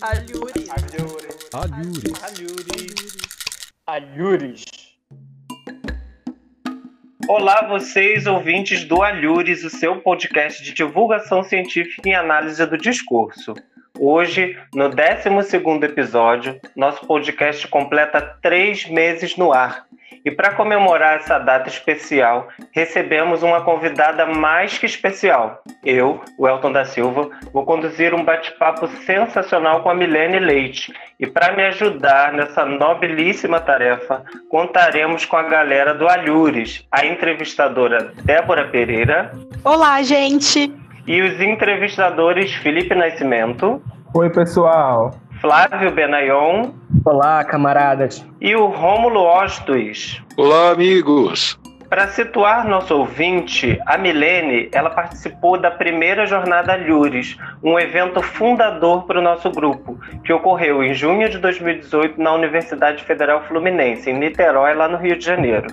Alhures. Alhures. Alhures. Alhures. Alhures. Olá, vocês ouvintes do Alhures, o seu podcast de divulgação científica e análise do discurso. Hoje, no 12 episódio, nosso podcast completa três meses no ar. E para comemorar essa data especial, recebemos uma convidada mais que especial. Eu, o Elton da Silva, vou conduzir um bate-papo sensacional com a Milene Leite. E para me ajudar nessa nobilíssima tarefa, contaremos com a galera do Alhures, a entrevistadora Débora Pereira. Olá, gente! E os entrevistadores Felipe Nascimento. Oi, pessoal. Flávio Benayon. Olá, camaradas. E o Rômulo Ostos. Olá, amigos. Para situar nosso ouvinte, a Milene, ela participou da primeira jornada Lures, um evento fundador para o nosso grupo, que ocorreu em junho de 2018 na Universidade Federal Fluminense, em Niterói, lá no Rio de Janeiro.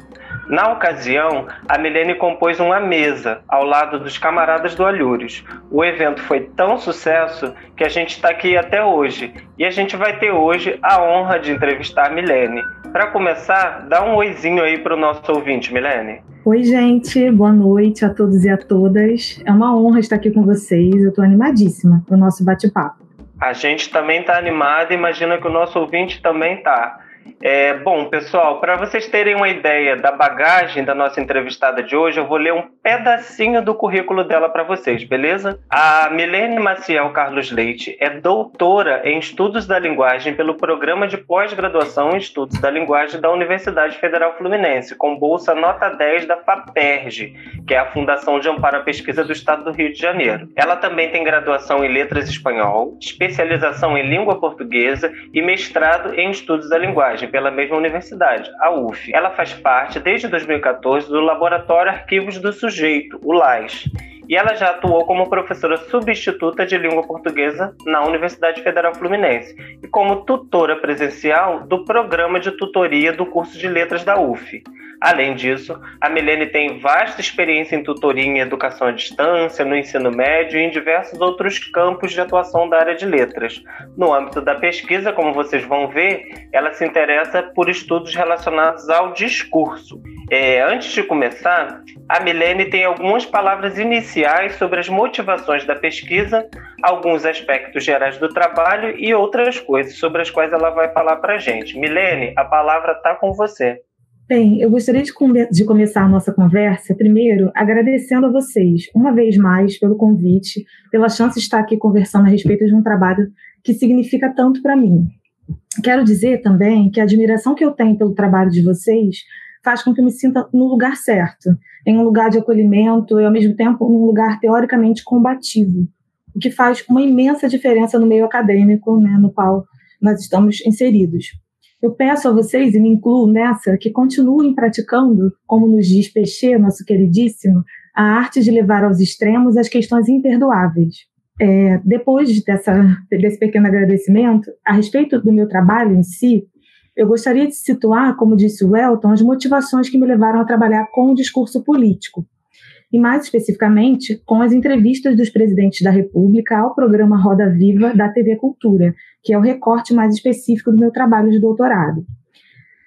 Na ocasião, a Milene compôs uma mesa ao lado dos camaradas do Alhures. O evento foi tão sucesso que a gente está aqui até hoje e a gente vai ter hoje a honra de entrevistar a Milene. Para começar, dá um oizinho aí para o nosso ouvinte, Milene. Oi, gente, boa noite a todos e a todas. É uma honra estar aqui com vocês. Eu estou animadíssima para o nosso bate-papo. A gente também está animado, imagina que o nosso ouvinte também está. É, bom, pessoal, para vocês terem uma ideia da bagagem da nossa entrevistada de hoje, eu vou ler um pedacinho do currículo dela para vocês, beleza? A Milene Maciel Carlos Leite é doutora em Estudos da Linguagem pelo Programa de Pós-Graduação em Estudos da Linguagem da Universidade Federal Fluminense, com bolsa nota 10 da FAPERJ, que é a Fundação de Amparo à Pesquisa do Estado do Rio de Janeiro. Ela também tem graduação em Letras Espanhol, especialização em Língua Portuguesa e mestrado em Estudos da Linguagem pela mesma universidade, a UF. Ela faz parte, desde 2014, do Laboratório Arquivos do Sujeito, o LAS, e ela já atuou como professora substituta de língua portuguesa na Universidade Federal Fluminense e como tutora presencial do programa de tutoria do curso de letras da UF. Além disso, a Milene tem vasta experiência em tutoria em educação à distância, no ensino médio e em diversos outros campos de atuação da área de letras. No âmbito da pesquisa, como vocês vão ver, ela se interessa por estudos relacionados ao discurso. É, antes de começar, a Milene tem algumas palavras iniciais sobre as motivações da pesquisa, alguns aspectos gerais do trabalho e outras coisas sobre as quais ela vai falar para a gente. Milene, a palavra está com você. Bem, eu gostaria de, come de, começar a nossa conversa, primeiro, agradecendo a vocês, uma vez mais, pelo convite, pela chance de estar aqui conversando a respeito de um trabalho que significa tanto para mim. Quero dizer também que a admiração que eu tenho pelo trabalho de vocês faz com que eu me sinta no lugar certo, em um lugar de acolhimento e, ao mesmo tempo, num lugar teoricamente combativo, o que faz uma imensa diferença no meio acadêmico né, no qual nós estamos inseridos. Eu peço a vocês, e me incluo nessa, que continuem praticando, como nos diz Peixe, nosso queridíssimo, a arte de levar aos extremos as questões imperdoáveis. É, depois dessa, desse pequeno agradecimento, a respeito do meu trabalho em si, eu gostaria de situar, como disse o Elton, as motivações que me levaram a trabalhar com o discurso político, e mais especificamente com as entrevistas dos presidentes da República ao programa Roda Viva da TV Cultura, que é o recorte mais específico do meu trabalho de doutorado.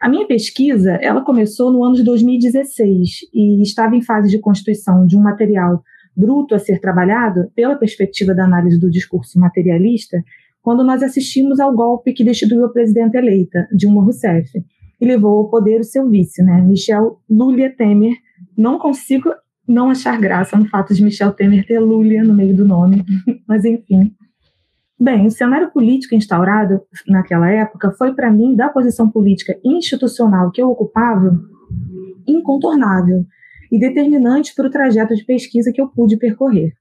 A minha pesquisa, ela começou no ano de 2016 e estava em fase de constituição de um material bruto a ser trabalhado pela perspectiva da análise do discurso materialista, quando nós assistimos ao golpe que destituiu a presidenta eleita, Dilma Rousseff, e levou ao poder o seu vice, né, Michel Lulia Temer. Não consigo não achar graça no fato de Michel Temer ter Lulia no meio do nome, mas enfim. Bem, o cenário político instaurado naquela época foi, para mim, da posição política institucional que eu ocupava, incontornável e determinante para o trajeto de pesquisa que eu pude percorrer.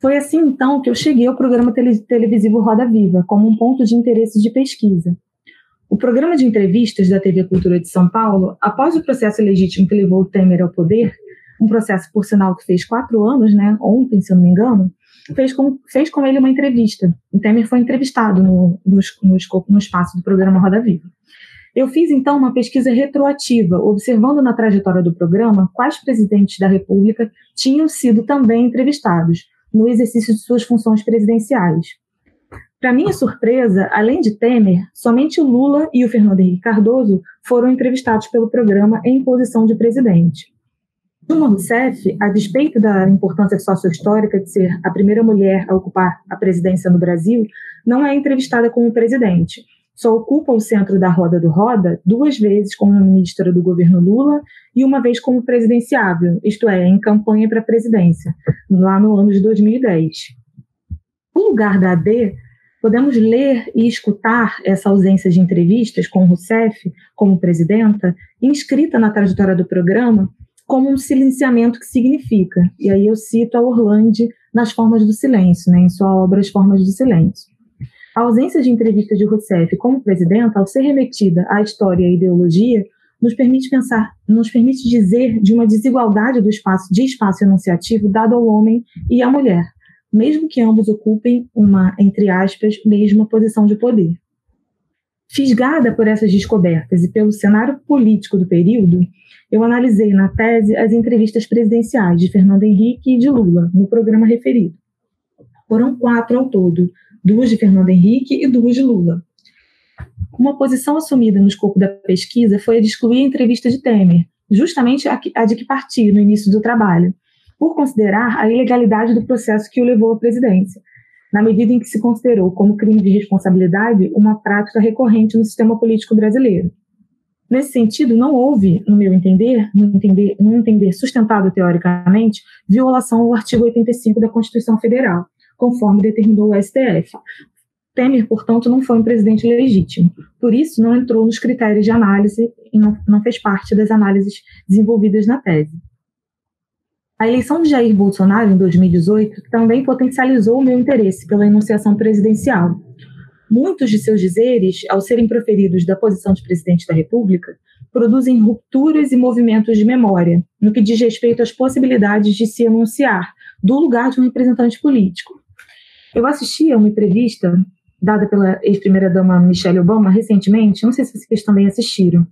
Foi assim, então, que eu cheguei ao programa televisivo Roda Viva, como um ponto de interesse de pesquisa. O programa de entrevistas da TV Cultura de São Paulo, após o processo legítimo que levou o Temer ao poder, um processo, por sinal, que fez quatro anos, né, ontem, se eu não me engano, fez com, fez com ele uma entrevista. O Temer foi entrevistado no, no, no, no espaço do programa Roda Viva. Eu fiz, então, uma pesquisa retroativa, observando na trajetória do programa quais presidentes da República tinham sido também entrevistados no exercício de suas funções presidenciais. Para minha surpresa, além de Temer, somente Lula e o Fernando Henrique Cardoso foram entrevistados pelo programa em posição de presidente. Dilma Rousseff, a despeito da importância sócio-histórica de ser a primeira mulher a ocupar a presidência no Brasil, não é entrevistada como presidente. Só ocupa o centro da roda do Roda duas vezes como ministra do governo Lula e uma vez como presidenciável, isto é, em campanha para a presidência, lá no ano de 2010. No lugar da AD, podemos ler e escutar essa ausência de entrevistas com Rousseff como presidenta, inscrita na trajetória do programa, como um silenciamento que significa. E aí eu cito a Orlando nas Formas do Silêncio, né, em sua obra As Formas do Silêncio. A ausência de entrevista de Rousseff como presidenta, ao ser remetida à história e à ideologia, nos permite pensar, nos permite dizer de uma desigualdade do espaço de espaço enunciativo dado ao homem e à mulher, mesmo que ambos ocupem uma, entre aspas, mesma posição de poder. Fisgada por essas descobertas e pelo cenário político do período, eu analisei na tese as entrevistas presidenciais de Fernando Henrique e de Lula, no programa referido. Foram quatro ao todo, duas de Fernando Henrique e duas de Lula. Uma posição assumida no escopo da pesquisa foi a de excluir a entrevista de Temer, justamente a de que parti no início do trabalho, por considerar a ilegalidade do processo que o levou à presidência, na medida em que se considerou como crime de responsabilidade uma prática recorrente no sistema político brasileiro. Nesse sentido, não houve, no meu entender, no entender, no entender sustentado teoricamente, violação ao artigo 85 da Constituição Federal, conforme determinou o STF. Temer, portanto, não foi um presidente legítimo. Por isso, não entrou nos critérios de análise e não, não fez parte das análises desenvolvidas na tese. A eleição de Jair Bolsonaro, em 2018, também potencializou o meu interesse pela enunciação presidencial, Muitos de seus dizeres, ao serem proferidos da posição de presidente da República, produzem rupturas e movimentos de memória, no que diz respeito às possibilidades de se enunciar do lugar de um representante político. Eu assisti a uma entrevista dada pela ex-primeira-dama Michelle Obama recentemente, não sei se vocês também assistiram.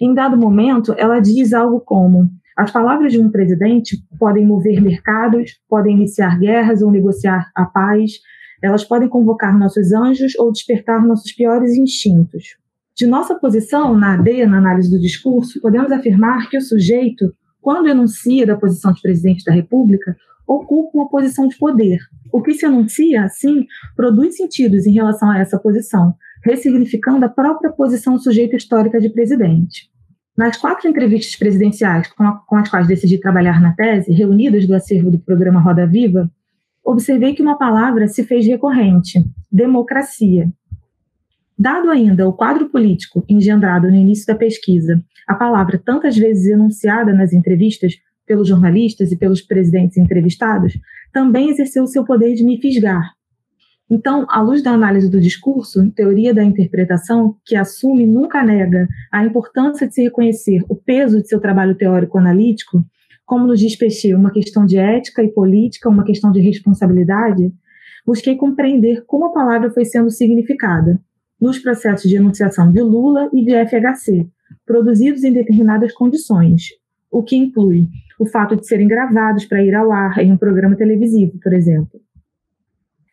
Em dado momento, ela diz algo como: as palavras de um presidente podem mover mercados, podem iniciar guerras ou negociar a paz, elas podem convocar nossos anjos ou despertar nossos piores instintos. De nossa posição na AD, na análise do discurso, podemos afirmar que o sujeito, quando enuncia da posição de presidente da República, ocupa uma posição de poder. O que se anuncia, assim, produz sentidos em relação a essa posição, ressignificando a própria posição sujeito histórica de presidente. Nas quatro entrevistas presidenciais com, a, com as quais decidi trabalhar na tese, reunidas do acervo do programa Roda Viva, observei que uma palavra se fez recorrente: democracia. Dado ainda o quadro político engendrado no início da pesquisa, a palavra tantas vezes enunciada nas entrevistas pelos jornalistas e pelos presidentes entrevistados, também exerceu seu poder de me fisgar. Então, à luz da análise do discurso, teoria da interpretação, que assume e nunca nega a importância de se reconhecer o peso de seu trabalho teórico-analítico, como nos diz Peixe, uma questão de ética e política, uma questão de responsabilidade, busquei compreender como a palavra foi sendo significada nos processos de enunciação de Lula e de FHC, produzidos em determinadas condições, o que inclui o fato de serem gravados para ir ao ar em um programa televisivo, por exemplo.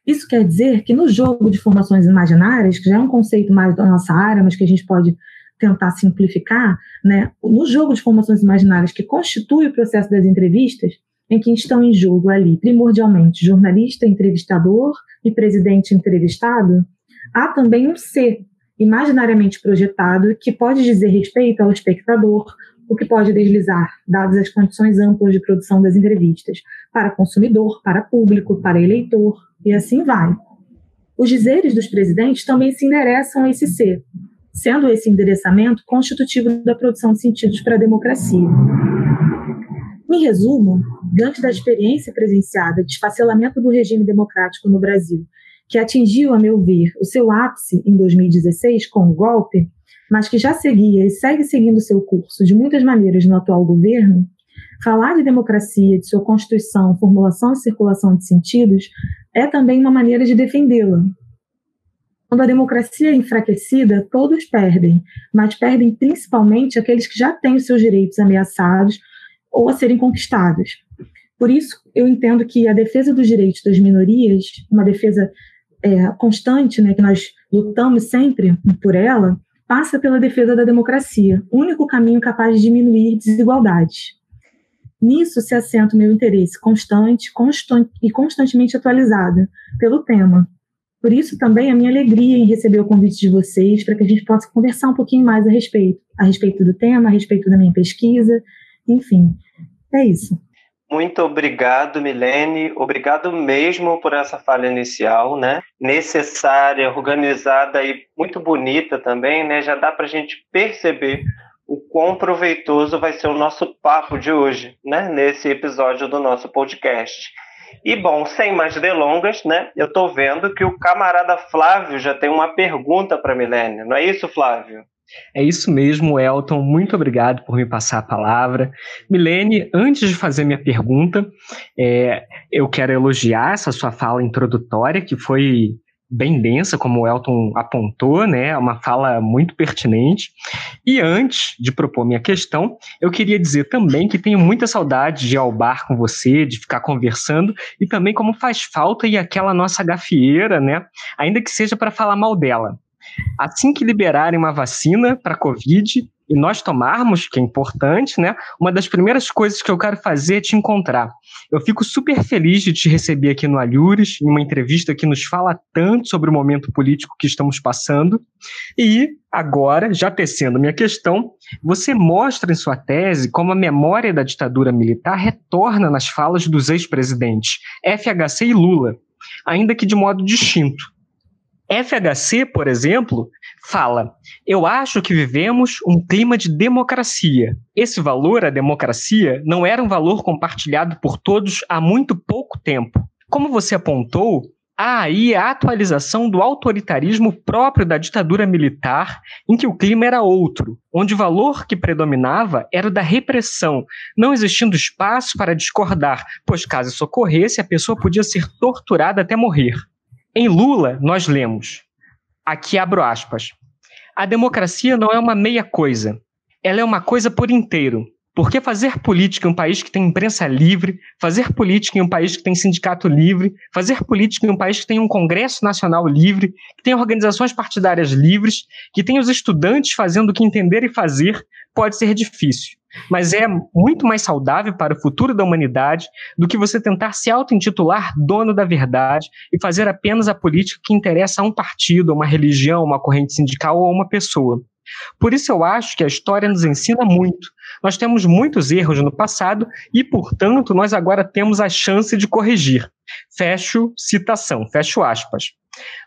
Isso quer dizer que no jogo de formações imaginárias, que já é um conceito mais da nossa área, mas que a gente pode tentar simplificar, né, no jogo de formações imaginárias que constitui o processo das entrevistas, em que estão em jogo ali, primordialmente, jornalista entrevistador e presidente entrevistado, há também um ser imaginariamente projetado que pode dizer respeito ao espectador, o que pode deslizar, dadas as condições amplas de produção das entrevistas, para consumidor, para público, para eleitor, e assim vai. Os dizeres dos presidentes também se endereçam a esse ser, sendo esse endereçamento constitutivo da produção de sentidos para a democracia. Em resumo, diante da experiência presenciada de esfacelamento do regime democrático no Brasil, que atingiu, a meu ver, o seu ápice em 2016 com o golpe, mas que já seguia e segue seguindo seu curso de muitas maneiras no atual governo, falar de democracia, de sua constituição, formulação e circulação de sentidos é também uma maneira de defendê-la, quando a democracia é enfraquecida, todos perdem, mas perdem principalmente aqueles que já têm os seus direitos ameaçados ou a serem conquistados. Por isso, eu entendo que a defesa dos direitos das minorias, uma defesa é, constante, né, que nós lutamos sempre por ela, passa pela defesa da democracia, único caminho capaz de diminuir desigualdades. Nisso se assenta o meu interesse constante, constante e constantemente atualizado pelo tema. Por isso também a minha alegria em receber o convite de vocês para que a gente possa conversar um pouquinho mais a respeito, a respeito do tema, a respeito da minha pesquisa, enfim. É isso. Muito obrigado, Milene. Obrigado mesmo por essa fala inicial, né? Necessária, organizada e muito bonita também, né? Já dá para a gente perceber o quão proveitoso vai ser o nosso papo de hoje, né? Nesse episódio do nosso podcast. E bom, sem mais delongas, né? Eu estou vendo que o camarada Flávio já tem uma pergunta para Milene. Não é isso, Flávio? É isso mesmo, Elton. Muito obrigado por me passar a palavra. Milene, antes de fazer minha pergunta, é, eu quero elogiar essa sua fala introdutória, que foi bem densa, como o Elton apontou, né? Uma fala muito pertinente. E antes de propor minha questão, eu queria dizer também que tenho muita saudade de ir ao bar com você, de ficar conversando, e também como faz falta e aquela nossa gafieira, né? Ainda que seja para falar mal dela. Assim que liberarem uma vacina para a Covid e nós tomarmos, que é importante, né? Uma das primeiras coisas que eu quero fazer é te encontrar. Eu fico super feliz de te receber aqui no Alhures, em uma entrevista que nos fala tanto sobre o momento político que estamos passando. E agora, já tecendo minha questão, você mostra em sua tese como a memória da ditadura militar retorna nas falas dos ex-presidentes FHC e Lula, ainda que de modo distinto. FHC, por exemplo, fala: Eu acho que vivemos um clima de democracia. Esse valor, a democracia, não era um valor compartilhado por todos há muito pouco tempo. Como você apontou, há aí a atualização do autoritarismo próprio da ditadura militar, em que o clima era outro, onde o valor que predominava era o da repressão, não existindo espaço para discordar, pois caso isso ocorresse, a pessoa podia ser torturada até morrer. Em Lula, nós lemos, aqui abro aspas, a democracia não é uma meia coisa, ela é uma coisa por inteiro. Porque fazer política em um país que tem imprensa livre, fazer política em um país que tem sindicato livre, fazer política em um país que tem um Congresso Nacional livre, que tem organizações partidárias livres, que tem os estudantes fazendo o que entender e fazer, pode ser difícil mas é muito mais saudável para o futuro da humanidade do que você tentar se auto-intitular dono da verdade e fazer apenas a política que interessa a um partido, a uma religião, uma corrente sindical ou a uma pessoa. Por isso eu acho que a história nos ensina muito. Nós temos muitos erros no passado e, portanto, nós agora temos a chance de corrigir. Fecho citação, fecho aspas.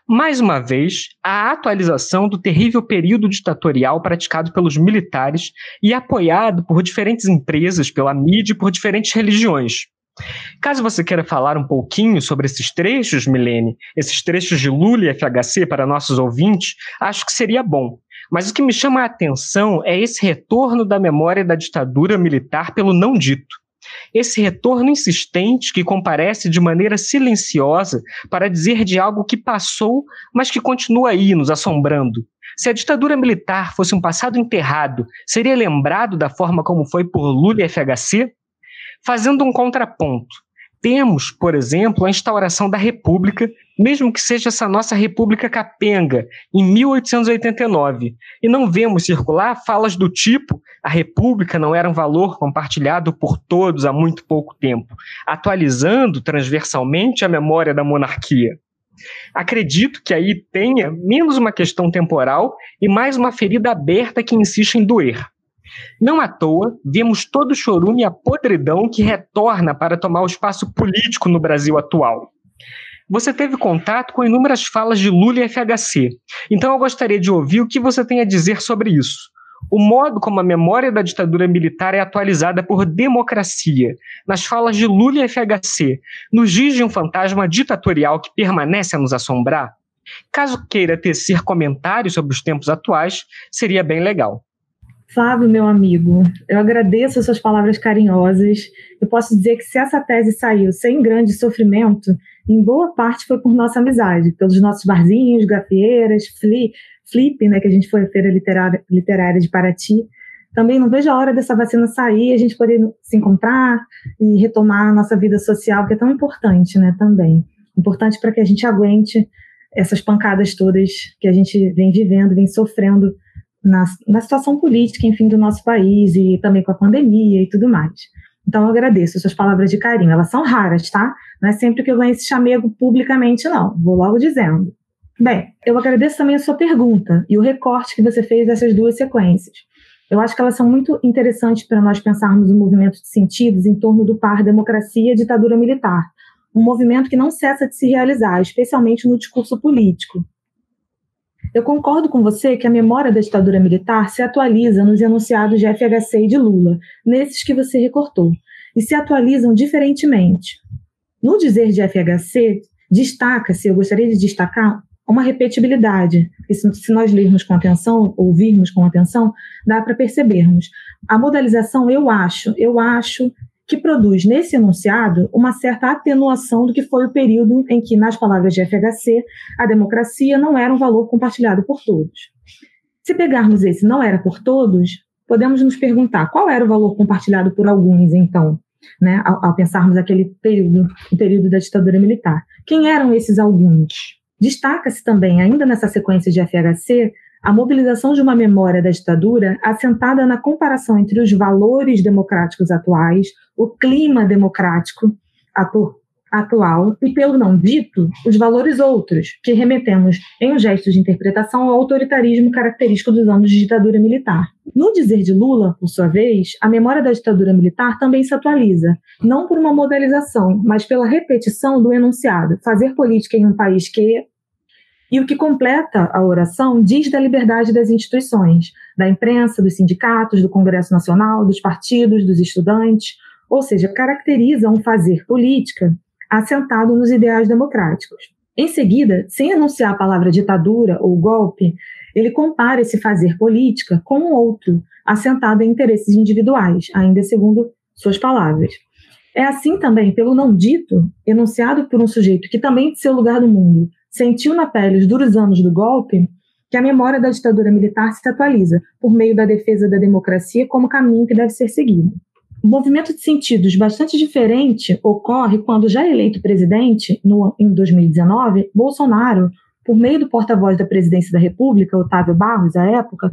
Mais uma vez, a atualização do terrível período ditatorial praticado pelos militares e apoiado por diferentes empresas, pela mídia e por diferentes religiões. Caso você queira falar um pouquinho sobre esses trechos, Milene, esses trechos de Lula e FHC para nossos ouvintes, acho que seria bom. Mas o que me chama a atenção é esse retorno da memória da ditadura militar pelo não dito. Esse retorno insistente que comparece de maneira silenciosa para dizer de algo que passou, mas que continua aí nos assombrando. Se a ditadura militar fosse um passado enterrado, seria lembrado da forma como foi por Lula e FHC? Fazendo um contraponto, temos, por exemplo, a instauração da República, mesmo que seja essa nossa República capenga, em 1889, e não vemos circular falas do tipo a República não era um valor compartilhado por todos há muito pouco tempo, atualizando transversalmente a memória da monarquia. Acredito que aí tenha menos uma questão temporal e mais uma ferida aberta que insiste em doer. Não à toa, vemos todo o chorume e a podridão que retorna para tomar o espaço político no Brasil atual. Você teve contato com inúmeras falas de Lula e FHC, então eu gostaria de ouvir o que você tem a dizer sobre isso. O modo como a memória da ditadura militar é atualizada por democracia, nas falas de Lula e FHC, nos dias de um fantasma ditatorial que permanece a nos assombrar? Caso queira tecer comentários sobre os tempos atuais, seria bem legal. Flávio, meu amigo, eu agradeço as suas palavras carinhosas. Eu posso dizer que se essa tese saiu sem grande sofrimento, em boa parte foi por nossa amizade, pelos nossos barzinhos, gafieiras, flip, flip né, que a gente foi à Feira Literária, Literária de Paraty. Também não vejo a hora dessa vacina sair, a gente poder se encontrar e retomar a nossa vida social, que é tão importante, né, também. Importante para que a gente aguente essas pancadas todas que a gente vem vivendo, vem sofrendo na, na situação política, enfim, do nosso país e também com a pandemia e tudo mais. Então, eu agradeço suas palavras de carinho. Elas são raras, tá? Não é sempre que eu ganho esse chamego publicamente, não. Vou logo dizendo. Bem, eu agradeço também a sua pergunta e o recorte que você fez dessas duas sequências. Eu acho que elas são muito interessantes para nós pensarmos o um movimento de sentidos em torno do par democracia e ditadura militar, um movimento que não cessa de se realizar, especialmente no discurso político. Eu concordo com você que a memória da ditadura militar se atualiza nos enunciados de FHC e de Lula, nesses que você recortou, e se atualizam diferentemente. No dizer de FHC, destaca-se, eu gostaria de destacar, uma repetibilidade. Se nós lermos com atenção, ouvirmos com atenção, dá para percebermos. A modalização, eu acho, eu acho que produz nesse enunciado uma certa atenuação do que foi o período em que, nas palavras de FHC, a democracia não era um valor compartilhado por todos. Se pegarmos esse não era por todos, podemos nos perguntar qual era o valor compartilhado por alguns, então, né, ao, ao pensarmos aquele período, o período da ditadura militar. Quem eram esses alguns? Destaca-se também, ainda nessa sequência de FHC, a mobilização de uma memória da ditadura assentada na comparação entre os valores democráticos atuais, o clima democrático atu atual e, pelo não dito, os valores outros, que remetemos em um gesto de interpretação ao autoritarismo característico dos anos de ditadura militar. No dizer de Lula, por sua vez, a memória da ditadura militar também se atualiza, não por uma modelização, mas pela repetição do enunciado: fazer política em um país que, e o que completa a oração diz da liberdade das instituições, da imprensa, dos sindicatos, do Congresso Nacional, dos partidos, dos estudantes, ou seja, caracteriza um fazer política assentado nos ideais democráticos. Em seguida, sem anunciar a palavra ditadura ou golpe, ele compara esse fazer política com outro, assentado em interesses individuais, ainda segundo suas palavras. É assim também, pelo não dito, enunciado por um sujeito que também de seu lugar no mundo sentiu na pele os duros anos do golpe, que a memória da ditadura militar se atualiza por meio da defesa da democracia como caminho que deve ser seguido. O movimento de sentidos bastante diferente ocorre quando, já eleito presidente, no, em 2019, Bolsonaro, por meio do porta-voz da presidência da República, Otávio Barros, à época,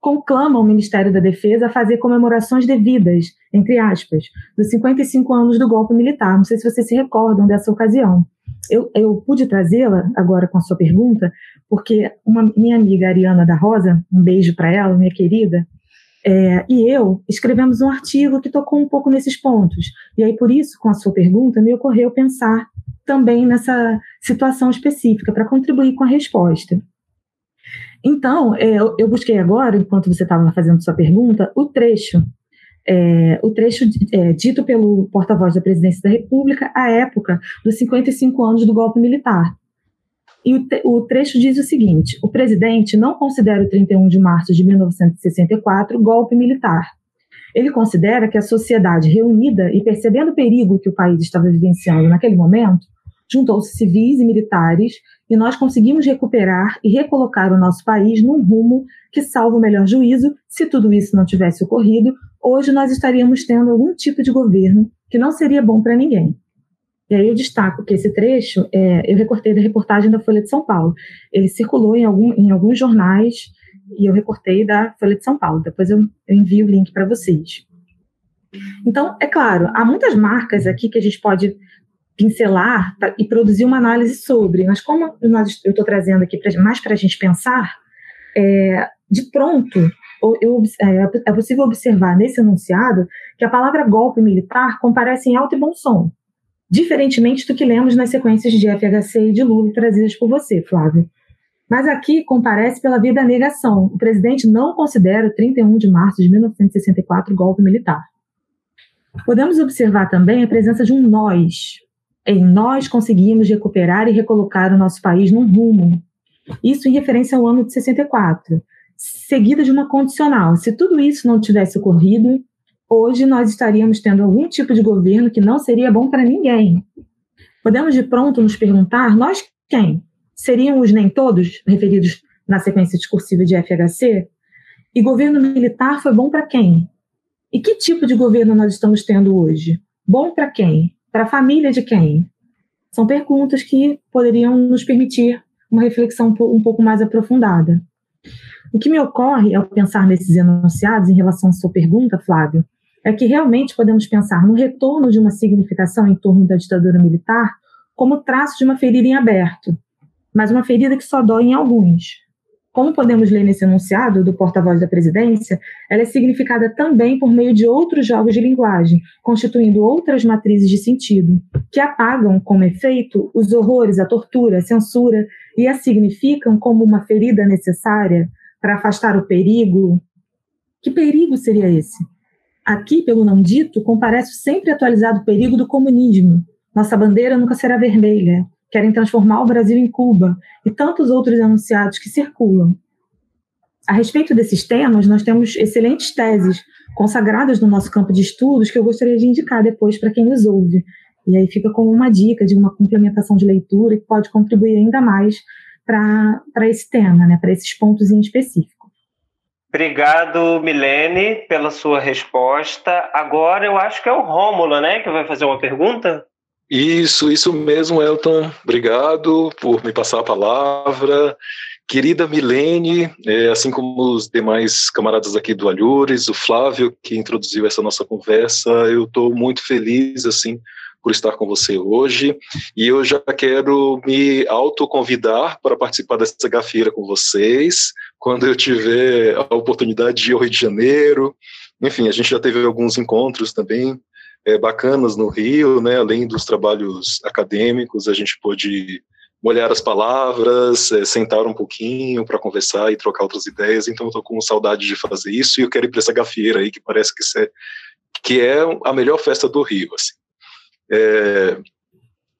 conclama o Ministério da Defesa a fazer comemorações devidas, entre aspas, dos 55 anos do golpe militar. Não sei se vocês se recordam dessa ocasião. Eu, eu pude trazê-la agora com a sua pergunta, porque uma minha amiga Ariana da Rosa, um beijo para ela, minha querida, é, e eu escrevemos um artigo que tocou um pouco nesses pontos. E aí, por isso, com a sua pergunta, me ocorreu pensar também nessa situação específica, para contribuir com a resposta. Então, é, eu busquei agora, enquanto você estava fazendo sua pergunta, o trecho é, o trecho é, dito pelo porta-voz da Presidência da República à época dos 55 anos do golpe militar. E o, o, trecho diz o seguinte: o presidente não considera o 31 de março de 1964 golpe militar. Ele considera que a sociedade reunida e percebendo o perigo que o país estava vivenciando naquele momento, juntou-se civis e militares e nós conseguimos recuperar e recolocar o nosso país num rumo que, salvo o melhor juízo, se tudo isso não tivesse ocorrido, hoje nós estaríamos tendo algum tipo de governo que não seria bom para ninguém. E aí eu destaco que esse trecho, é, eu recortei da reportagem da Folha de São Paulo. Ele circulou em, algum, em alguns jornais e eu recortei da Folha de São Paulo. Depois eu, eu envio o link para vocês. Então, é claro, há muitas marcas aqui que a gente pode pincelar e produzir uma análise sobre, mas como nós, eu estou trazendo aqui pra, mais para a gente pensar, é, de pronto, eu, é, é possível observar nesse enunciado que a palavra golpe militar comparece em alto e bom som, diferentemente do que lemos nas sequências de FHC e de Lula trazidas por você, Flávio. Mas aqui comparece pela via da negação. O presidente não considera o 31 de março de 1964 golpe militar. Podemos observar também a presença de um nós, em nós conseguimos recuperar e recolocar o nosso país num rumo. Isso em referência ao ano de 64, seguida de uma condicional. Se tudo isso não tivesse ocorrido, hoje nós estaríamos tendo algum tipo de governo que não seria bom para ninguém. Podemos de pronto nos perguntar, nós quem? Seriam os nem todos, referidos na sequência discursiva de FHC? E governo militar foi bom para quem? E que tipo de governo nós estamos tendo hoje? Bom para quem? Para a família de quem? São perguntas que poderiam nos permitir uma reflexão um pouco mais aprofundada. O que me ocorre ao pensar nesses enunciados em relação à sua pergunta, Flávio, é que realmente podemos pensar no retorno de uma significação em torno da ditadura militar como traço de uma ferida em aberto, mas uma ferida que só dói em alguns. Como podemos ler nesse enunciado do porta-voz da presidência, ela é significada também por meio de outros jogos de linguagem, constituindo outras matrizes de sentido, que apagam como efeito os horrores, a tortura, a censura e a significam como uma ferida necessária para afastar o perigo. Que perigo seria esse? Aqui, pelo não dito, comparece o sempre atualizado perigo do comunismo. Nossa bandeira nunca será vermelha, querem transformar o Brasil em Cuba e tantos outros enunciados que circulam. A respeito desses temas, nós temos excelentes teses consagradas no nosso campo de estudos que eu gostaria de indicar depois para quem nos ouve. E aí fica como uma dica de uma complementação de leitura que pode contribuir ainda mais para esse tema, né, para esses pontos em específico. Obrigado, Milene, pela sua resposta. Agora eu acho que é o Rômulo, né, que vai fazer uma pergunta. Isso, isso mesmo, Elton. Obrigado por me passar a palavra. Querida Milene, é, assim como os demais camaradas aqui do Alhures, o Flávio, que introduziu essa nossa conversa, eu estou muito feliz, assim, por estar com você hoje, e eu já quero me autoconvidar para participar dessa gafeira com vocês, quando eu tiver a oportunidade de ir ao Rio de Janeiro, enfim, a gente já teve alguns encontros também, é, bacanas no Rio, né? Além dos trabalhos acadêmicos, a gente pôde molhar as palavras, é, sentar um pouquinho para conversar e trocar outras ideias. Então, estou com saudade de fazer isso e eu quero ir para essa gafieira aí que parece que, é, que é a melhor festa do Rio, assim. É,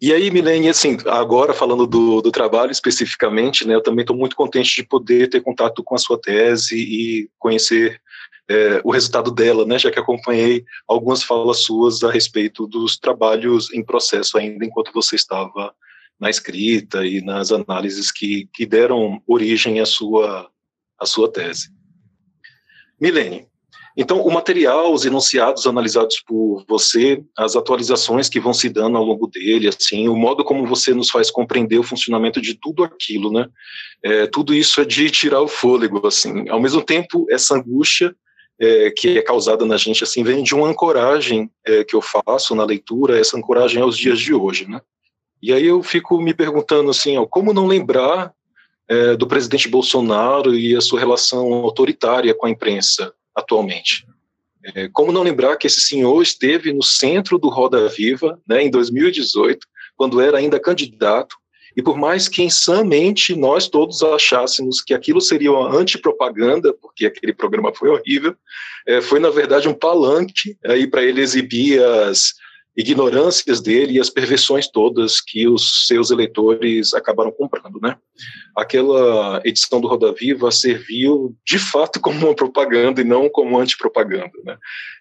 e aí, Milene, assim, agora falando do, do trabalho especificamente, né, eu também estou muito contente de poder ter contato com a sua tese e conhecer é, o resultado dela, né, já que acompanhei algumas falas suas a respeito dos trabalhos em processo ainda enquanto você estava na escrita e nas análises que, que deram origem à sua, à sua tese. Milene, então, o material, os enunciados analisados por você, as atualizações que vão se dando ao longo dele, assim, o modo como você nos faz compreender o funcionamento de tudo aquilo, né? É, tudo isso é de tirar o fôlego, assim. Ao mesmo tempo, essa angústia é, que é causada na gente assim vem de uma ancoragem é, que eu faço na leitura, essa ancoragem aos dias de hoje, né? E aí eu fico me perguntando assim, ó, como não lembrar é, do presidente Bolsonaro e a sua relação autoritária com a imprensa atualmente? É, como não lembrar que esse senhor esteve no centro do Roda Viva, né, em 2018, quando era ainda candidato e por mais que insanamente nós todos achássemos que aquilo seria uma antipropaganda, porque aquele programa foi horrível, é, foi na verdade um palanque aí para ele exibir as ignorâncias dele e as perversões todas que os seus eleitores acabaram comprando, né? Aquela edição do Roda Viva serviu de fato como uma propaganda e não como antipropaganda, né?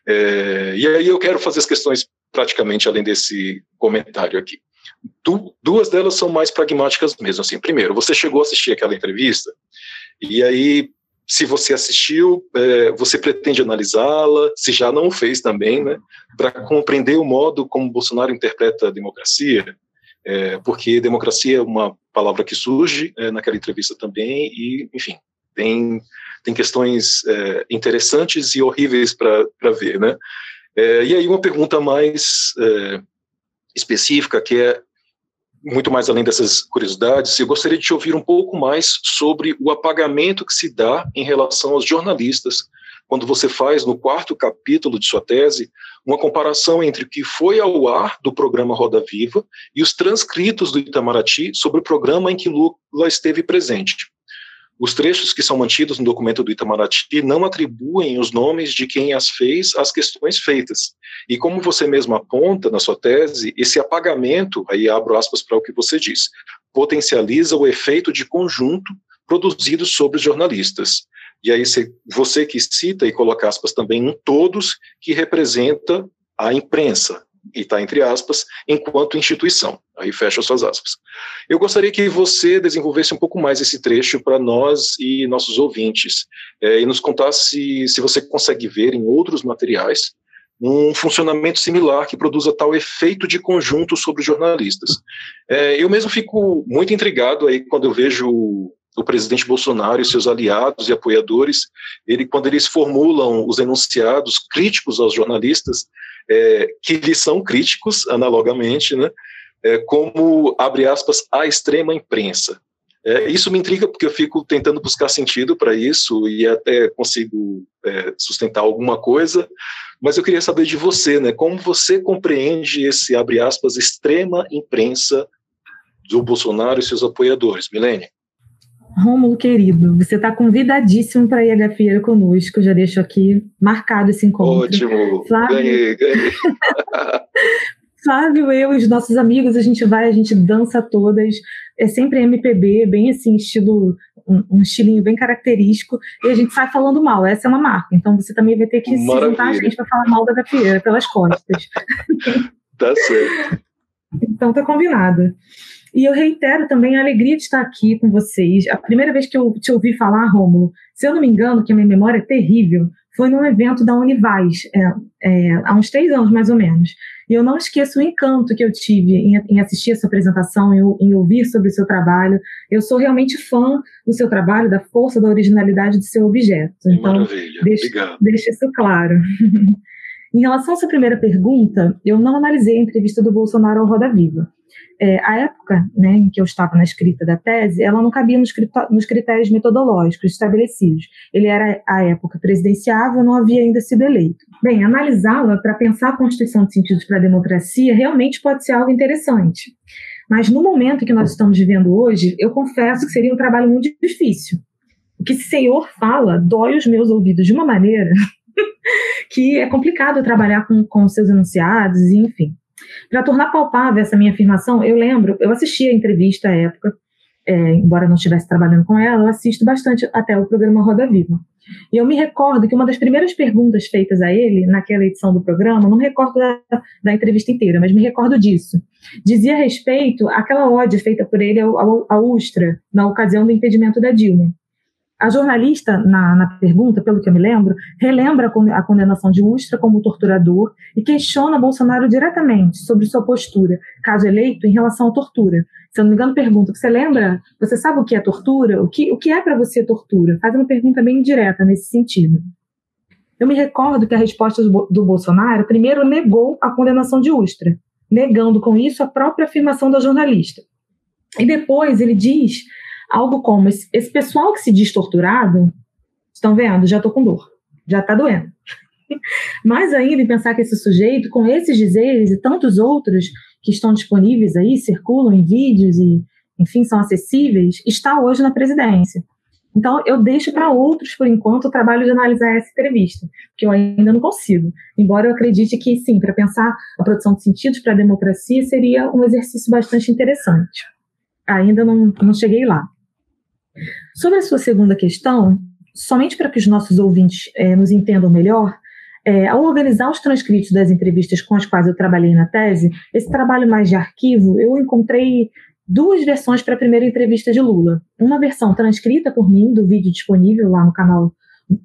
É, e aí eu quero fazer as questões praticamente além desse comentário aqui. Du duas delas são mais pragmáticas mesmo. Assim, primeiro, você chegou a assistir aquela entrevista e aí, se você assistiu, é, você pretende analisá-la, se já não fez também, né, para compreender o modo como Bolsonaro interpreta a democracia, é, porque democracia é uma palavra que surge é, naquela entrevista também e, enfim, tem tem questões interessantes e horríveis para ver, né? E aí uma pergunta mais específica, que é muito mais além dessas curiosidades, eu gostaria de te ouvir um pouco mais sobre o apagamento que se dá em relação aos jornalistas, quando você faz no quarto capítulo de sua tese uma comparação entre o que foi ao ar do programa Roda Viva e os transcritos do Itamaraty sobre o programa em que Lula esteve presente. Os trechos que são mantidos no documento do Itamaraty não atribuem os nomes de quem as fez às questões feitas. E como você mesmo aponta na sua tese, esse apagamento, aí abro aspas para o que você diz, potencializa o efeito de conjunto produzido sobre os jornalistas. E aí você que cita e coloca aspas também um todos que representa a imprensa, e está entre aspas, enquanto instituição. Aí fecha suas aspas. Eu gostaria que você desenvolvesse um pouco mais esse trecho para nós e nossos ouvintes, é, e nos contasse se você consegue ver em outros materiais um funcionamento similar que produza tal efeito de conjunto sobre jornalistas. É, eu mesmo fico muito intrigado aí quando eu vejo o presidente Bolsonaro e seus aliados e apoiadores, ele, quando eles formulam os enunciados críticos aos jornalistas, é, que lhes são críticos, analogamente, né, é, como, abre aspas, a extrema imprensa. É, isso me intriga porque eu fico tentando buscar sentido para isso e até consigo é, sustentar alguma coisa, mas eu queria saber de você, né? Como você compreende esse, abre aspas, extrema imprensa do Bolsonaro e seus apoiadores? Milene? Rômulo, querido, você está convidadíssimo para ir a Gafieira conosco. Já deixo aqui marcado esse encontro. Ótimo, Flávio... ganhei, ganhei. Flávio, eu e os nossos amigos, a gente vai, a gente dança todas. É sempre MPB, bem assim, estilo, um, um estilinho bem característico. E a gente sai falando mal. Essa é uma marca. Então você também vai ter que Maravilha. se juntar a gente para falar mal da Gafieira pelas costas. tá certo. Então tá combinado. E eu reitero também a alegria de estar aqui com vocês. A primeira vez que eu te ouvi falar, Rômulo, se eu não me engano, que a minha memória é terrível, foi num evento da Univaz, é, é, há uns três anos mais ou menos. E eu não esqueço o encanto que eu tive em, em assistir a sua apresentação, em, em, ouvir sobre o seu trabalho. Eu sou realmente fã do seu trabalho, da força, da originalidade do seu objeto. Então, Maravilha. Deixa, deixa isso claro. em relação à sua primeira pergunta, eu não analisei a entrevista do Bolsonaro ao Roda Viva é, a época né, em que eu estava na escrita da tese, ela não cabia nos, nos critérios metodológicos estabelecidos. Ele era, à época, presidenciável, não havia ainda sido eleito. Bem, analisá-la para pensar a constituição de sentidos para a democracia realmente pode ser algo interessante. Mas no momento que nós estamos vivendo hoje, eu confesso que seria um trabalho muito difícil. O que esse senhor fala dói os meus ouvidos de uma maneira que é complicado trabalhar com, com seus enunciados, enfim. Para tornar palpável essa minha afirmação, eu lembro, eu assisti a entrevista à época, é, embora não estivesse trabalhando com ela, eu assisto bastante até o programa Roda Viva. E eu me recordo que uma das primeiras perguntas feitas a ele, naquela edição do programa, não me recordo da, da entrevista inteira, mas me recordo disso. Dizia respeito àquela ode feita por ele ao, ao, à Ustra, na ocasião do impedimento da Dilma. A jornalista, na, na, pergunta, pelo que eu me lembro, relembra a condenação de Ustra como torturador e questiona Bolsonaro diretamente sobre sua postura, caso eleito, em relação à tortura. Se eu não me engano, pergunta: você lembra? Você sabe o que é tortura? O que, o que é para você tortura? Faz uma pergunta bem direta nesse sentido. Eu me recordo que a resposta do, do Bolsonaro primeiro negou a condenação de Ustra, negando com isso a própria afirmação da jornalista. E depois ele diz algo como esse, esse pessoal que se diz torturado, estão vendo? Já estou com dor, já está doendo. Mais ainda em pensar que esse sujeito, com esses dizeres e tantos outros que estão disponíveis aí, circulam em vídeos e, enfim, são acessíveis, está hoje na presidência. Então, eu deixo para outros, por enquanto, o trabalho de analisar essa entrevista, que eu ainda não consigo. Embora eu acredite que, sim, para pensar a produção de sentidos para a democracia seria um exercício bastante interessante. Ainda não, não cheguei lá. Sobre a sua segunda questão, somente para que os nossos ouvintes é, nos entendam melhor, é, ao organizar os transcritos das entrevistas com as quais eu trabalhei na tese, esse trabalho mais de arquivo, eu encontrei duas versões para a primeira entrevista de Lula. Uma versão transcrita por mim, do vídeo disponível lá no canal,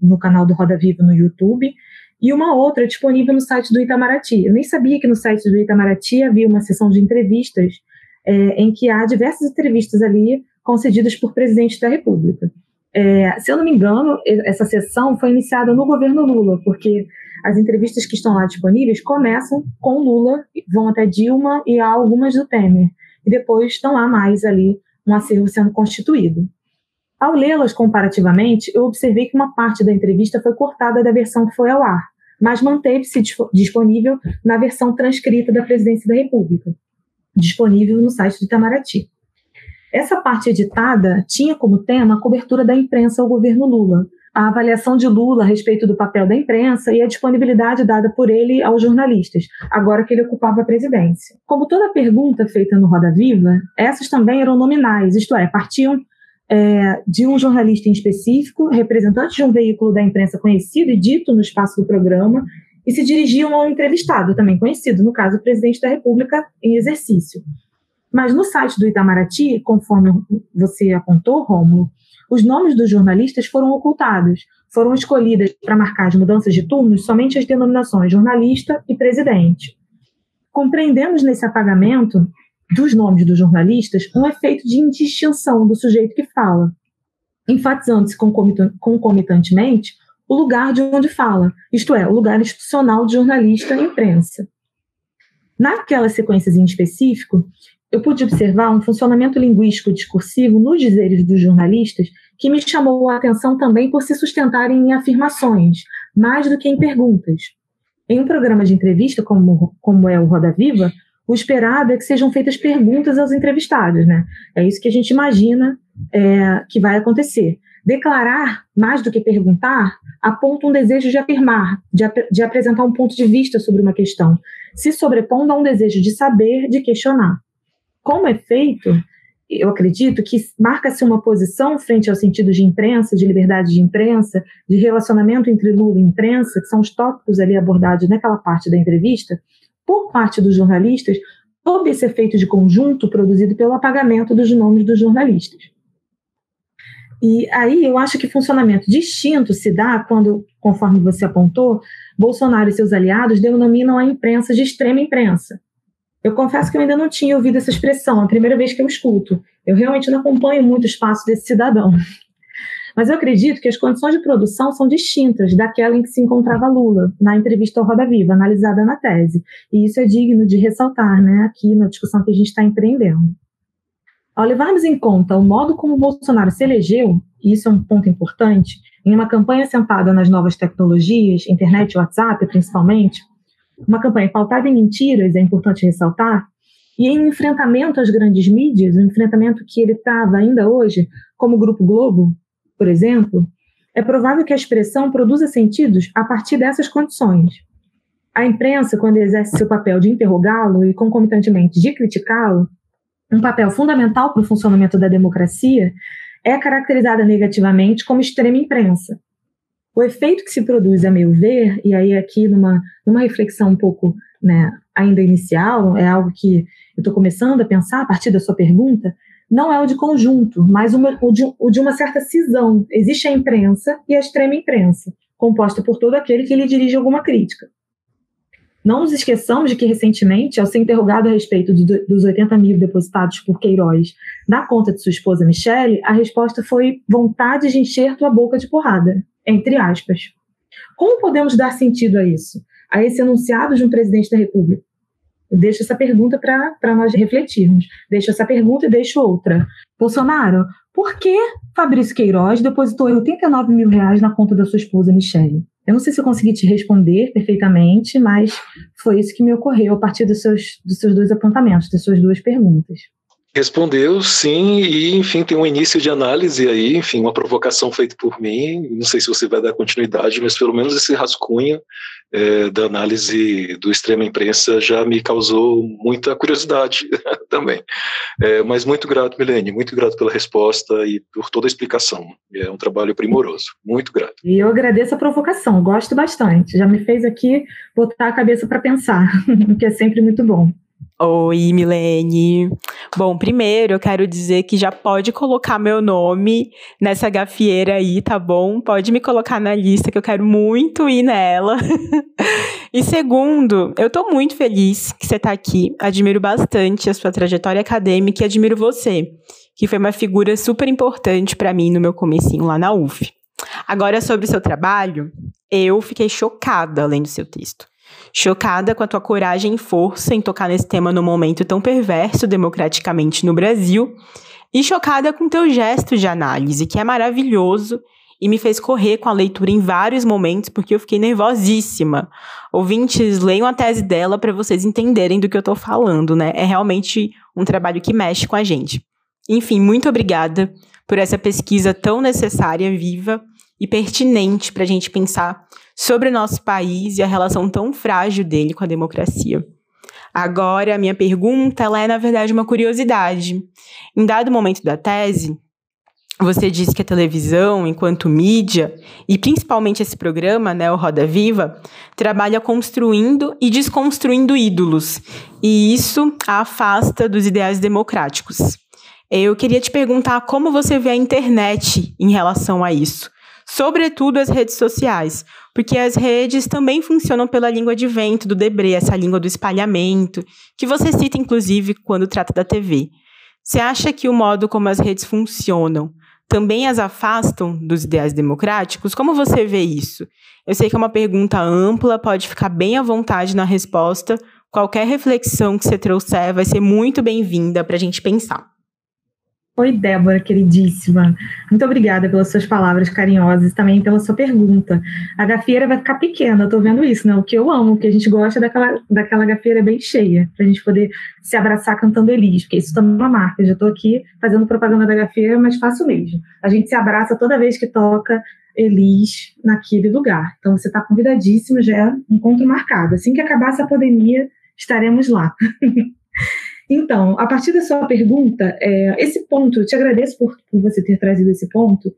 no canal do Roda Viva no YouTube, e uma outra disponível no site do Itamaraty. Eu nem sabia que no site do Itamaraty havia uma sessão de entrevistas é, em que há diversas entrevistas ali concedidas por presidente da República. É, se eu não me engano, essa sessão foi iniciada no governo Lula, porque as entrevistas que estão lá disponíveis começam com Lula, vão até Dilma e há algumas do Temer. E depois estão lá mais ali um acervo sendo constituído. Ao lê-las comparativamente, eu observei que uma parte da entrevista foi cortada da versão que foi ao ar, mas manteve-se disponível na versão transcrita da Presidência da República, disponível no site do Itamaraty. Essa parte editada tinha como tema a cobertura da imprensa ao governo Lula, a avaliação de Lula a respeito do papel da imprensa e a disponibilidade dada por ele aos jornalistas, agora que ele ocupava a presidência. Como toda pergunta feita no Roda Viva, essas também eram nominais, isto é, partiam é, de um jornalista em específico, representante de um veículo da imprensa conhecido e dito no espaço do programa, e se dirigiam ao entrevistado, também conhecido, no caso, o presidente da República em exercício. Mas no site do Itamaraty, conforme você apontou, Romulo, os nomes dos jornalistas foram ocultados, foram escolhidas para marcar as mudanças de turnos somente as denominações jornalista e presidente. Compreendemos nesse apagamento dos nomes dos jornalistas um efeito de indistinção do sujeito que fala, enfatizando-se concomitantemente o lugar de onde fala, isto é, o lugar institucional de jornalista e imprensa. Naquelas sequências em específico, eu pude observar um funcionamento linguístico discursivo nos dizeres dos jornalistas que me chamou a atenção também por se sustentarem em afirmações, mais do que em perguntas. Em um programa de entrevista, como, como é o Roda Viva, o esperado é que sejam feitas perguntas aos entrevistados, né? É isso que a gente imagina é, que vai acontecer. Declarar, mais do que perguntar, aponta um desejo de afirmar, de, ap de apresentar um ponto de vista sobre uma questão, se sobrepondo a um desejo de saber, de questionar. Como é feito, eu acredito que marca-se uma posição frente aos sentidos de imprensa, de liberdade de imprensa, de relacionamento entre Lula e imprensa, que são os tópicos ali abordados naquela parte da entrevista, por parte dos jornalistas, sob esse efeito de conjunto produzido pelo apagamento dos nomes dos jornalistas. E aí eu acho que funcionamento distinto se dá quando, conforme você apontou, Bolsonaro e seus aliados denominam a imprensa de extrema imprensa. Eu confesso que eu ainda não tinha ouvido essa expressão, é a primeira vez que eu escuto. Eu realmente não acompanho muito o espaço desse cidadão. Mas eu acredito que as condições de produção são distintas daquela em que se encontrava Lula, na entrevista ao Roda Viva, analisada na tese. E isso é digno de ressaltar, né, aqui na discussão que a gente está empreendendo. Ao levarmos em conta o modo como Bolsonaro se elegeu, e isso é um ponto importante, em uma campanha sentada nas novas tecnologias, internet e WhatsApp principalmente, uma campanha pautada em mentiras, é importante ressaltar, e em enfrentamento às grandes mídias, o enfrentamento que ele estava ainda hoje, como o Grupo Globo, por exemplo, é provável que a expressão produza sentidos a partir dessas condições. A imprensa, quando exerce seu papel de interrogá-lo e concomitantemente de criticá-lo, um papel fundamental para o funcionamento da democracia, é caracterizada negativamente como extrema imprensa. O efeito que se produz, a meu ver, e aí aqui numa, numa reflexão um pouco né, ainda inicial, é algo que eu estou começando a pensar a partir da sua pergunta, não é o de conjunto, mas uma, o, de, o de uma certa cisão. Existe a imprensa e a extrema imprensa, composta por todo aquele que lhe dirige alguma crítica. Não nos esqueçamos de que, recentemente, ao ser interrogado a respeito de, dos 80 mil depositados por Queiroz na conta de sua esposa Michele, a resposta foi vontade de encher tua boca de porrada, entre aspas. Como podemos dar sentido a isso? A esse enunciado de um presidente da República? Eu deixo essa pergunta para nós refletirmos. Deixo essa pergunta e deixo outra. Bolsonaro, por que Fabrício Queiroz depositou 89 mil reais na conta da sua esposa Michele? Eu não sei se eu consegui te responder perfeitamente, mas foi isso que me ocorreu a partir dos seus, dos seus dois apontamentos, das suas duas perguntas. Respondeu sim, e enfim, tem um início de análise aí, enfim, uma provocação feita por mim. Não sei se você vai dar continuidade, mas pelo menos esse rascunho é, da análise do extrema imprensa já me causou muita curiosidade também. É, mas muito grato, Milene, muito grato pela resposta e por toda a explicação. É um trabalho primoroso, muito grato. E eu agradeço a provocação, gosto bastante. Já me fez aqui botar a cabeça para pensar, o que é sempre muito bom. Oi, Milene. Bom, primeiro eu quero dizer que já pode colocar meu nome nessa gafieira aí, tá bom? Pode me colocar na lista que eu quero muito ir nela. e segundo, eu tô muito feliz que você tá aqui. Admiro bastante a sua trajetória acadêmica e admiro você, que foi uma figura super importante para mim no meu comecinho lá na UF. Agora sobre o seu trabalho, eu fiquei chocada lendo seu texto. Chocada com a tua coragem e força em tocar nesse tema no momento tão perverso democraticamente no Brasil, e chocada com teu gesto de análise, que é maravilhoso e me fez correr com a leitura em vários momentos porque eu fiquei nervosíssima. Ouvintes, leiam a tese dela para vocês entenderem do que eu tô falando, né? É realmente um trabalho que mexe com a gente. Enfim, muito obrigada por essa pesquisa tão necessária, viva e pertinente para a gente pensar sobre o nosso país e a relação tão frágil dele com a democracia. Agora, a minha pergunta é, na verdade, uma curiosidade. Em dado momento da tese, você disse que a televisão, enquanto mídia, e principalmente esse programa, né, o Roda Viva, trabalha construindo e desconstruindo ídolos, e isso a afasta dos ideais democráticos. Eu queria te perguntar como você vê a internet em relação a isso sobretudo as redes sociais, porque as redes também funcionam pela língua de vento do Debré, essa língua do espalhamento, que você cita inclusive quando trata da TV. Você acha que o modo como as redes funcionam também as afastam dos ideais democráticos? Como você vê isso? Eu sei que é uma pergunta ampla, pode ficar bem à vontade na resposta. Qualquer reflexão que você trouxer vai ser muito bem-vinda para a gente pensar. Oi, Débora, queridíssima. Muito obrigada pelas suas palavras carinhosas e também pela sua pergunta. A gafieira vai ficar pequena, eu tô vendo isso, né? O que eu amo, o que a gente gosta daquela, daquela gafieira bem cheia, para a gente poder se abraçar cantando Elis, porque isso também é uma marca. Eu já estou aqui fazendo propaganda da gafieira, mas faço mesmo. A gente se abraça toda vez que toca Elis naquele lugar. Então você está convidadíssimo, já é um encontro marcado. Assim que acabar essa pandemia, estaremos lá. Então, a partir da sua pergunta, é, esse ponto, eu te agradeço por, por, você ter trazido esse ponto,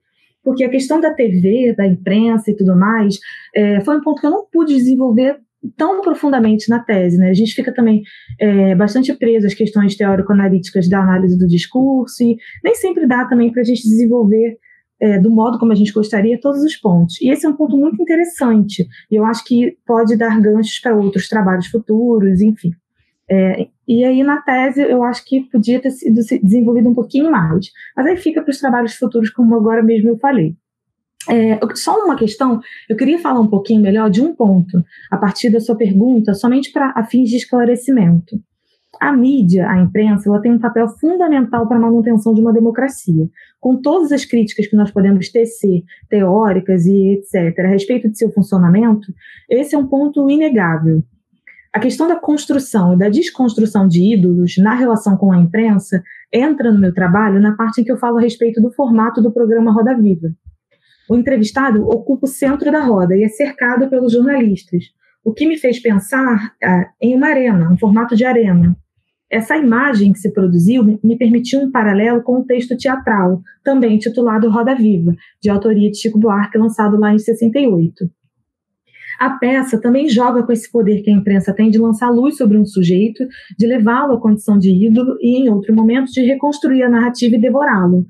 porque a questão da TV, da imprensa e tudo mais, é, foi um ponto que eu não pude desenvolver tão profundamente na tese. Né? A gente fica também é, bastante preso às questões teórico-analíticas da análise do discurso e nem sempre dá também para a gente desenvolver é, do modo como a gente gostaria todos os pontos. E esse é um ponto muito interessante, e eu acho que pode dar ganchos para outros trabalhos futuros, enfim. É, e aí, na tese, eu acho que podia ter sido desenvolvido um pouquinho mais. Mas aí fica para os trabalhos futuros, como agora mesmo eu falei. É, só uma questão, eu queria falar um pouquinho melhor de um ponto, a partir da sua pergunta, somente para fins de esclarecimento. A mídia, a imprensa, ela tem um papel fundamental para a manutenção de uma democracia. Com todas as críticas que nós podemos tecer, teóricas e etc., a respeito de seu funcionamento, esse é um ponto inegável. A questão da construção e da desconstrução de ídolos na relação com a imprensa entra no meu trabalho na parte em que eu falo a respeito do formato do programa Roda Viva. O entrevistado ocupa o centro da roda e é cercado pelos jornalistas, o que me fez pensar ah, em uma arena, um formato de arena. Essa imagem que se produziu me permitiu um paralelo com o um texto teatral, também titulado Roda Viva, de autoria de Chico Buarque, lançado lá em 68. A peça também joga com esse poder que a imprensa tem de lançar luz sobre um sujeito, de levá-lo à condição de ídolo e, em outro momento, de reconstruir a narrativa e devorá-lo.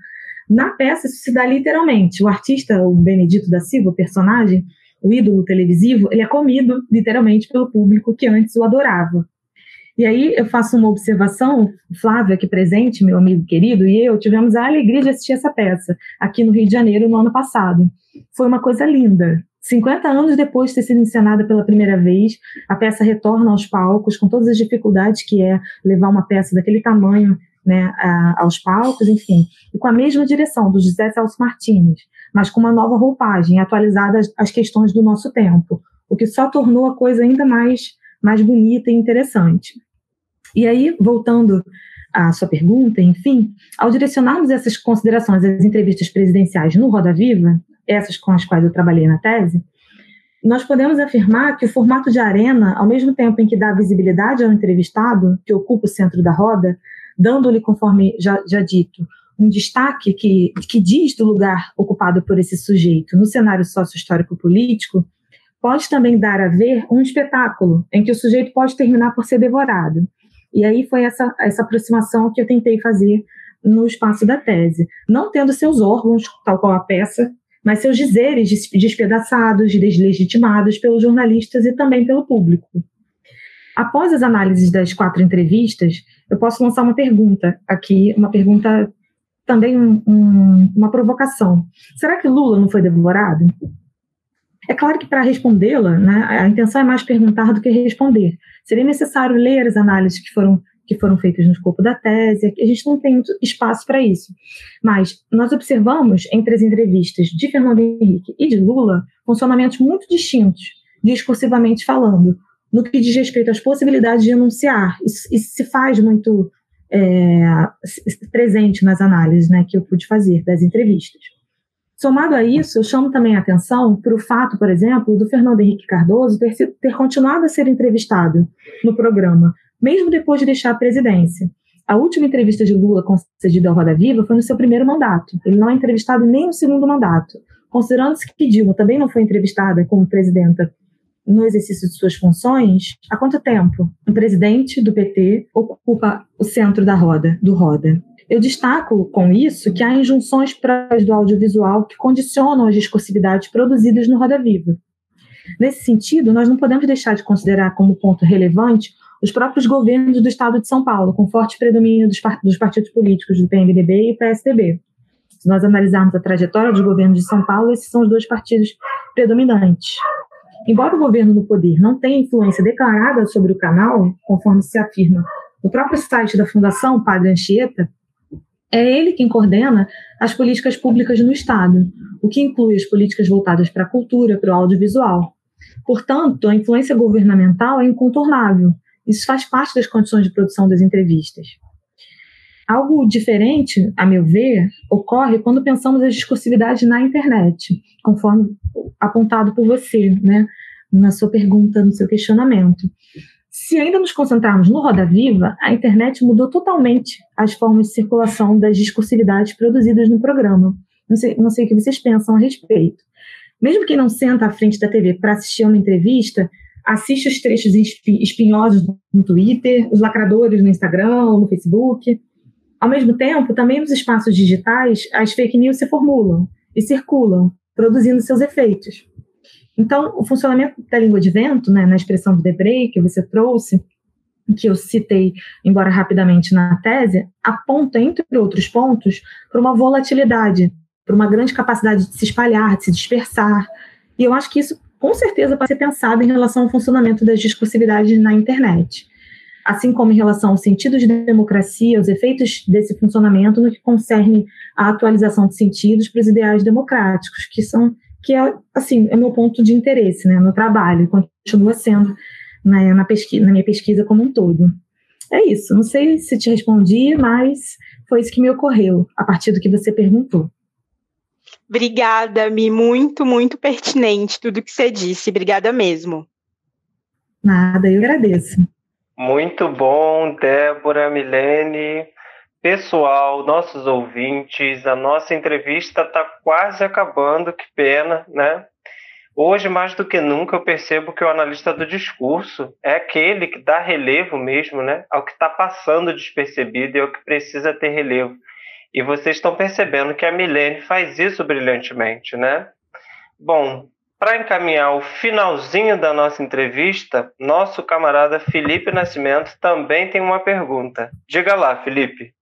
Na peça, isso se dá literalmente. O artista, o Benedito da Silva, o personagem, o ídolo televisivo, ele é comido literalmente pelo público que antes o adorava. E aí eu faço uma observação, Flávia aqui presente, meu amigo querido, e eu tivemos a alegria de assistir essa peça aqui no Rio de Janeiro no ano passado. Foi uma coisa linda. 50 anos depois de ter sido encenada pela primeira vez, a peça retorna aos palcos com todas as dificuldades que é levar uma peça daquele tamanho né, a, aos palcos, enfim, e com a mesma direção do José Celso Martins, mas com uma nova roupagem, atualizada às, às questões do nosso tempo, o que só tornou a coisa ainda mais, mais bonita e interessante. E aí, voltando à sua pergunta, enfim, ao direcionarmos essas considerações às entrevistas presidenciais no Roda Viva, essas com as quais eu trabalhei na tese, nós podemos afirmar que o formato de arena, ao mesmo tempo em que dá visibilidade ao entrevistado, que ocupa o centro da roda, dando-lhe, conforme já, já dito, um destaque que, que diz do lugar ocupado por esse sujeito no cenário sócio-histórico-político, pode também dar a ver um espetáculo em que o sujeito pode terminar por ser devorado. E aí foi essa, essa aproximação que eu tentei fazer no espaço da tese. Não tendo seus órgãos, tal qual a peça, mas seus dizeres despedaçados, deslegitimados pelos jornalistas e também pelo público. Após as análises das quatro entrevistas, eu posso lançar uma pergunta aqui, uma pergunta também um, um, uma provocação. Será que Lula não foi devorado? É claro que para respondê-la, né, a intenção é mais perguntar do que responder. Seria necessário ler as análises que foram que foram feitas no escopo da tese, a gente não tem muito espaço para isso. Mas nós observamos entre as entrevistas de Fernando Henrique e de Lula funcionamentos muito distintos, discursivamente falando, no que diz respeito às possibilidades de enunciar. Isso, isso se faz muito é, presente nas análises né, que eu pude fazer das entrevistas. Somado a isso, eu chamo também a atenção para o fato, por exemplo, do Fernando Henrique Cardoso ter, ter continuado a ser entrevistado no programa, mesmo depois de deixar a presidência. A última entrevista de Lula concedida ao Roda Viva foi no seu primeiro mandato. Ele não é entrevistado nem no segundo mandato. Considerando-se que Dilma também não foi entrevistada como presidenta no exercício de suas funções, há quanto tempo um presidente do PT ocupa o centro da roda, do Roda? Eu destaco com isso que há injunções próprias do audiovisual que condicionam as discursividades produzidas no Roda Viva. Nesse sentido, nós não podemos deixar de considerar como ponto relevante os próprios governos do Estado de São Paulo, com forte predomínio dos, dos partidos políticos do PMDB e PSDB. Se nós analisarmos a trajetória dos governos de São Paulo, esses são os dois partidos predominantes. Embora o governo no poder não tenha influência declarada sobre o canal, conforme se afirma no próprio site da Fundação Padre Anchieta, é ele quem coordena as políticas públicas no Estado, o que inclui as políticas voltadas para a cultura, para o audiovisual. Portanto, a influência governamental é incontornável. Isso faz parte das condições de produção das entrevistas. Algo diferente, a meu ver, ocorre quando pensamos as discursividades na internet, conforme apontado por você, né, na sua pergunta, no seu questionamento. Se ainda nos concentrarmos no Roda Viva, a internet mudou totalmente as formas de circulação das discursividades produzidas no programa. Não sei, não sei o que vocês pensam a respeito. Mesmo quem não senta à frente da TV para assistir a uma entrevista, assiste os trechos espinhosos no Twitter, os lacradores no Instagram, no Facebook. Ao mesmo tempo, também nos espaços digitais, as fake news se formulam e circulam, produzindo seus efeitos. Então, o funcionamento da língua de vento, né, na expressão de Debré, que você trouxe, que eu citei, embora rapidamente na tese, aponta, entre outros pontos, para uma volatilidade, para uma grande capacidade de se espalhar, de se dispersar. E eu acho que isso, com certeza, pode ser pensado em relação ao funcionamento das discursividades na internet. Assim como em relação ao sentido de democracia, os efeitos desse funcionamento no que concerne à atualização de sentidos para os ideais democráticos, que são que é, assim, é meu ponto de interesse, né, no trabalho, continua sendo né, na, pesquisa, na minha pesquisa como um todo. É isso, não sei se te respondi, mas foi isso que me ocorreu a partir do que você perguntou. Obrigada, Mi, muito, muito pertinente tudo que você disse, obrigada mesmo. Nada, eu agradeço. Muito bom, Débora, Milene. Pessoal, nossos ouvintes, a nossa entrevista está quase acabando, que pena, né? Hoje, mais do que nunca, eu percebo que o analista do discurso é aquele que dá relevo mesmo, né? Ao que está passando despercebido e ao que precisa ter relevo. E vocês estão percebendo que a Milene faz isso brilhantemente, né? Bom, para encaminhar o finalzinho da nossa entrevista, nosso camarada Felipe Nascimento também tem uma pergunta. Diga lá, Felipe.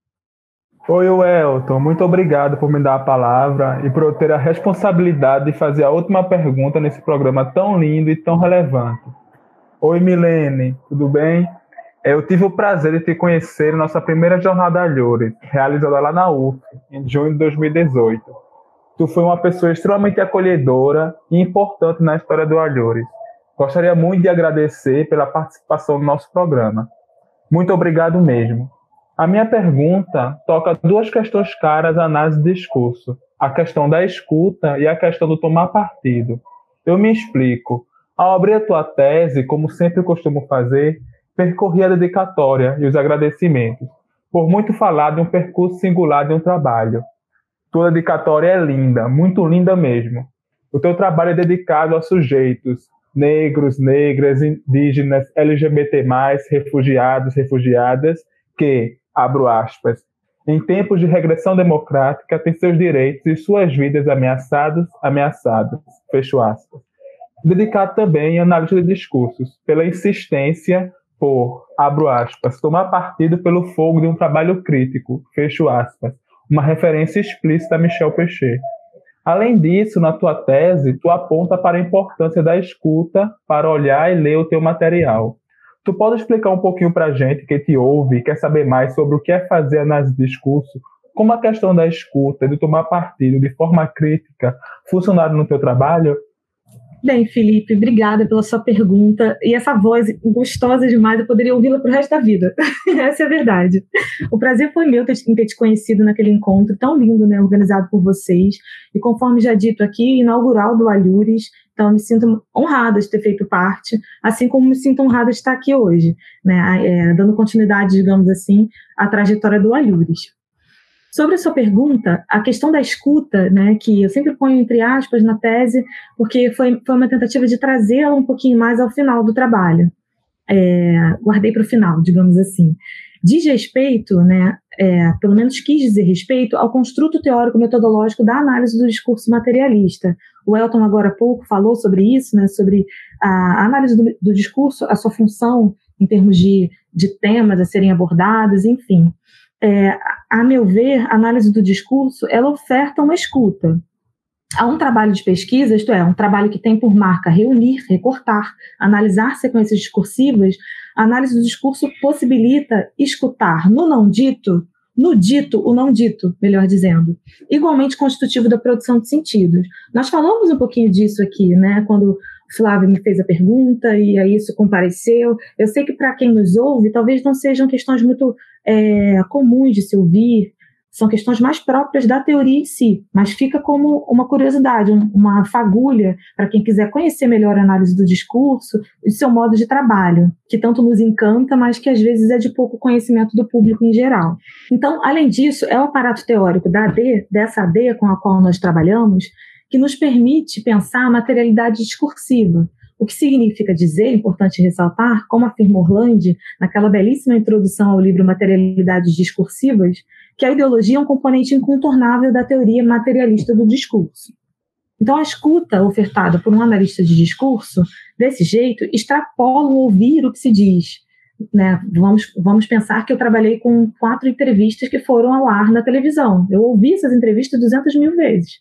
Oi, Welton, muito obrigado por me dar a palavra e por ter a responsabilidade de fazer a última pergunta nesse programa tão lindo e tão relevante. Oi, Milene, tudo bem? Eu tive o prazer de te conhecer em nossa primeira jornada Alhures, realizada lá na UF, em junho de 2018. Tu foi uma pessoa extremamente acolhedora e importante na história do Alhures. Gostaria muito de agradecer pela participação no nosso programa. Muito obrigado mesmo. A minha pergunta toca duas questões caras à análise de discurso: a questão da escuta e a questão do tomar partido. Eu me explico. Ao abrir a tua tese, como sempre costumo fazer, percorri a dedicatória e os agradecimentos, por muito falar de um percurso singular de um trabalho. Tua dedicatória é linda, muito linda mesmo. O teu trabalho é dedicado a sujeitos negros, negras, indígenas, LGBT+, refugiados, refugiadas, que, abro aspas, em tempos de regressão democrática, tem seus direitos e suas vidas ameaçados, ameaçados, fecho aspas. Dedicado também à análise de discursos, pela insistência por, abro aspas, tomar partido pelo fogo de um trabalho crítico, fecho aspas, uma referência explícita a Michel Pechet. Além disso, na tua tese, tu aponta para a importância da escuta para olhar e ler o teu material. Tu pode explicar um pouquinho para a gente que te ouve e quer saber mais sobre o que é fazer análise de discurso, como a questão da escuta, de tomar partido de forma crítica, funcionaram no teu trabalho? Bem, Felipe, obrigada pela sua pergunta. E essa voz gostosa demais, eu poderia ouvi-la para o resto da vida. essa é a verdade. O prazer foi meu ter, ter te conhecido naquele encontro tão lindo, né, organizado por vocês. E conforme já dito aqui, inaugural do Alhures. Então, me sinto honrada de ter feito parte, assim como me sinto honrada de estar aqui hoje, né, é, dando continuidade, digamos assim, à trajetória do Alhures. Sobre a sua pergunta, a questão da escuta, né, que eu sempre ponho entre aspas na tese, porque foi, foi uma tentativa de trazê-la um pouquinho mais ao final do trabalho. É, guardei para o final, digamos assim. diz respeito, né, é, pelo menos quis dizer respeito, ao construto teórico-metodológico da análise do discurso materialista. O Elton, agora há pouco, falou sobre isso, né, sobre a análise do, do discurso, a sua função em termos de, de temas a serem abordados, enfim. É, a meu ver, a análise do discurso, ela oferta uma escuta. Há um trabalho de pesquisa, isto é, um trabalho que tem por marca reunir, recortar, analisar sequências discursivas, a análise do discurso possibilita escutar no não dito, no dito, o não dito, melhor dizendo, igualmente constitutivo da produção de sentidos. Nós falamos um pouquinho disso aqui, né, quando Flávio me fez a pergunta e aí isso compareceu. Eu sei que para quem nos ouve, talvez não sejam questões muito é, comuns de se ouvir, são questões mais próprias da teoria em si, mas fica como uma curiosidade, uma fagulha para quem quiser conhecer melhor a análise do discurso e seu modo de trabalho, que tanto nos encanta, mas que às vezes é de pouco conhecimento do público em geral. Então, além disso, é o aparato teórico da AD, dessa AD com a qual nós trabalhamos, que nos permite pensar a materialidade discursiva, o que significa dizer, importante ressaltar, como afirma Orlandi naquela belíssima introdução ao livro Materialidades Discursivas, que a ideologia é um componente incontornável da teoria materialista do discurso. Então, a escuta ofertada por um analista de discurso, desse jeito, extrapola o ouvir o que se diz. Né? Vamos, vamos pensar que eu trabalhei com quatro entrevistas que foram ao ar na televisão. Eu ouvi essas entrevistas 200 mil vezes.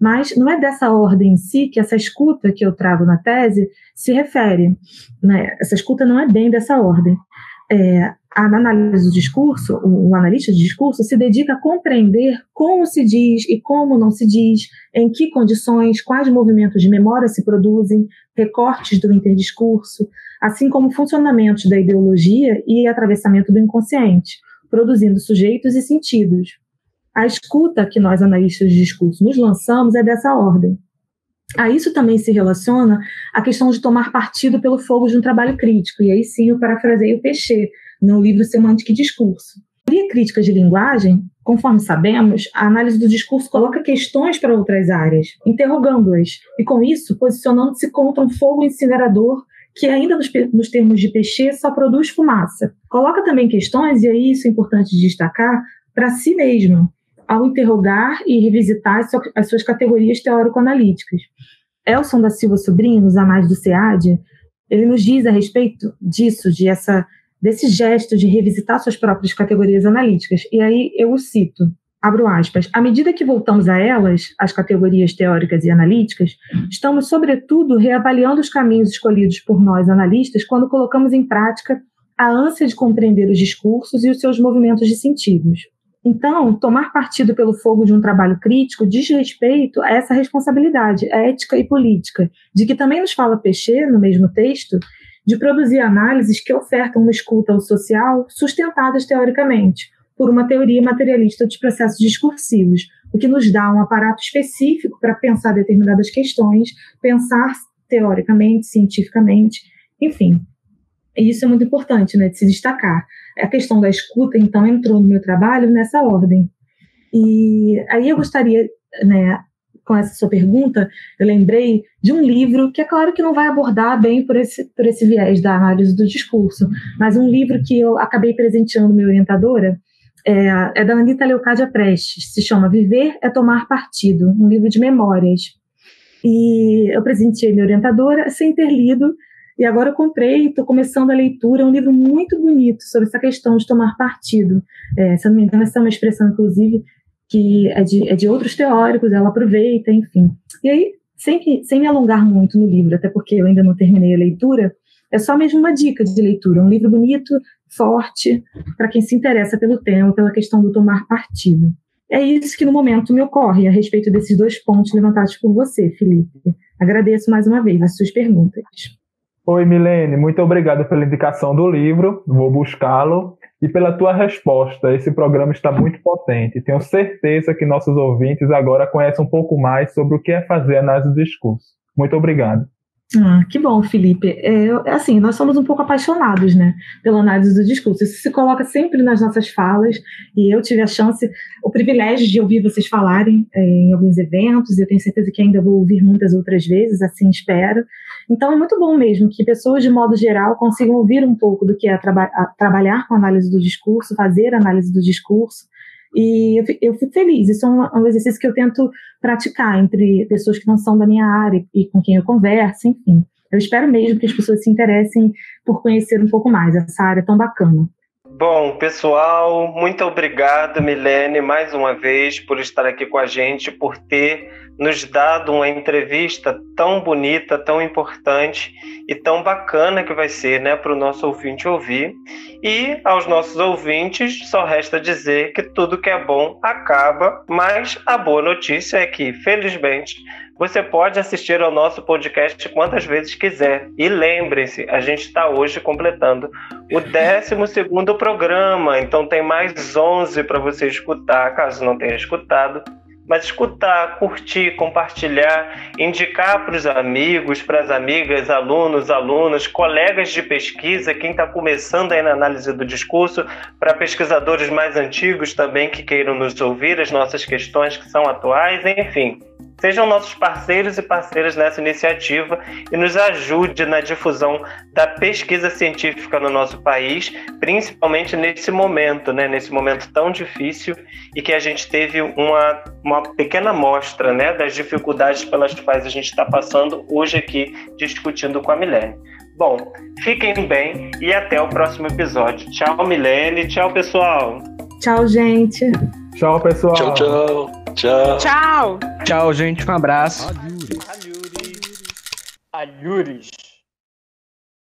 Mas não é dessa ordem em si que essa escuta que eu trago na tese se refere. Né? Essa escuta não é bem dessa ordem. É, a análise do discurso, o, o, analista de discurso se dedica a compreender como se diz e como não se diz, em que condições, quais movimentos de memória se produzem, recortes do interdiscurso, assim como funcionamentos da ideologia e atravessamento do inconsciente, produzindo sujeitos e sentidos. A escuta que nós, analistas de discurso, nos lançamos é dessa ordem. A isso também se relaciona a questão de tomar partido pelo fogo de um trabalho crítico, e aí sim eu parafraseio o Peixe no livro Semântica e Discurso. A teoria crítica de linguagem, conforme sabemos, a análise do discurso coloca questões para outras áreas, interrogando-as, e com isso posicionando-se contra um fogo incinerador que ainda nos, nos termos de Peixe só produz fumaça. Coloca também questões, e aí isso é importante destacar, para si mesmo, ao interrogar e revisitar as suas categorias teórico-analíticas. Elson da Silva Sobrinho, nos Anais do SEAD, ele nos diz a respeito disso, de essa, desse gesto de revisitar suas próprias categorias analíticas. E aí eu o cito, abro aspas, à medida que voltamos a elas, as categorias teóricas e analíticas, estamos, sobretudo, reavaliando os caminhos escolhidos por nós, analistas, quando colocamos em prática a ânsia de compreender os discursos e os seus movimentos de sentidos. Então, tomar partido pelo fogo de um trabalho crítico diz respeito a essa responsabilidade ética e política, de que também nos fala Peixe, no mesmo texto, de produzir análises que ofertam uma escuta ao social sustentadas teoricamente, por uma teoria materialista dos processos discursivos, o que nos dá um aparato específico para pensar determinadas questões, pensar teoricamente, cientificamente, enfim. E isso é muito importante, né, de se destacar a questão da escuta, então, entrou no meu trabalho nessa ordem. E aí eu gostaria, né, com essa sua pergunta, eu lembrei de um livro que é claro que não vai abordar bem por esse, por esse viés da análise do discurso, mas um livro que eu acabei presenteando minha orientadora, é, é da Anitta Leocádia Prestes, se chama Viver é Tomar Partido, um livro de memórias. E eu presenteei minha orientadora sem ter lido, e agora eu comprei, estou começando a leitura, é um livro muito bonito sobre essa questão de tomar partido. É, se eu não me engano, essa é uma expressão, inclusive, que é de, é de outros teóricos, ela aproveita, enfim. E aí, sem, sem me alongar muito no livro, até porque eu ainda não terminei a leitura, é só mesmo uma dica de leitura, um livro bonito, forte, para quem se interessa pelo tema, pela questão do tomar partido. É isso que no momento me ocorre a respeito desses dois pontos levantados por você, Felipe. Agradeço mais uma vez as suas perguntas. Oi, Milene, muito obrigado pela indicação do livro, vou buscá-lo, e pela tua resposta. Esse programa está muito potente. Tenho certeza que nossos ouvintes agora conhecem um pouco mais sobre o que é fazer análise do discurso. Muito obrigado. Ah, que bom, Felipe. É, é, assim, nós somos um pouco apaixonados, né, pela análise do discurso. Isso se coloca sempre nas nossas falas e eu tive a chance, o privilégio de ouvir vocês falarem é, em alguns eventos. E eu tenho certeza que ainda vou ouvir muitas outras vezes, assim espero. Então é muito bom mesmo que pessoas de modo geral consigam ouvir um pouco do que é traba trabalhar com análise do discurso, fazer análise do discurso e eu, eu fico feliz. Isso é um, um, exercício que eu tento praticar entre pessoas que não são da minha área e com quem eu converso, enfim. Eu espero mesmo que as pessoas se interessem por conhecer um pouco mais essa área tão bacana. Bom, pessoal, muito obrigado, Milene, mais uma vez, por estar aqui com a gente, por ter nos dado uma entrevista tão bonita, tão importante e tão bacana que vai ser né, para o nosso ouvinte ouvir. E aos nossos ouvintes, só resta dizer que tudo que é bom acaba, mas a boa notícia é que, felizmente, você pode assistir ao nosso podcast quantas vezes quiser. E lembre-se, a gente está hoje completando o 12 programa, então tem mais 11 para você escutar, caso não tenha escutado mas escutar, curtir, compartilhar, indicar para os amigos, para as amigas, alunos, alunas, colegas de pesquisa, quem está começando aí na análise do discurso, para pesquisadores mais antigos também que queiram nos ouvir as nossas questões que são atuais, enfim. Sejam nossos parceiros e parceiras nessa iniciativa e nos ajude na difusão da pesquisa científica no nosso país, principalmente nesse momento, né, nesse momento tão difícil e que a gente teve uma, uma pequena amostra né, das dificuldades pelas quais a gente está passando hoje aqui discutindo com a Milene. Bom, fiquem bem e até o próximo episódio. Tchau, Milene. Tchau, pessoal. Tchau, gente. Tchau, pessoal. Tchau, tchau. Tchau. Tchau. Tchau, gente. Um abraço. Alhures.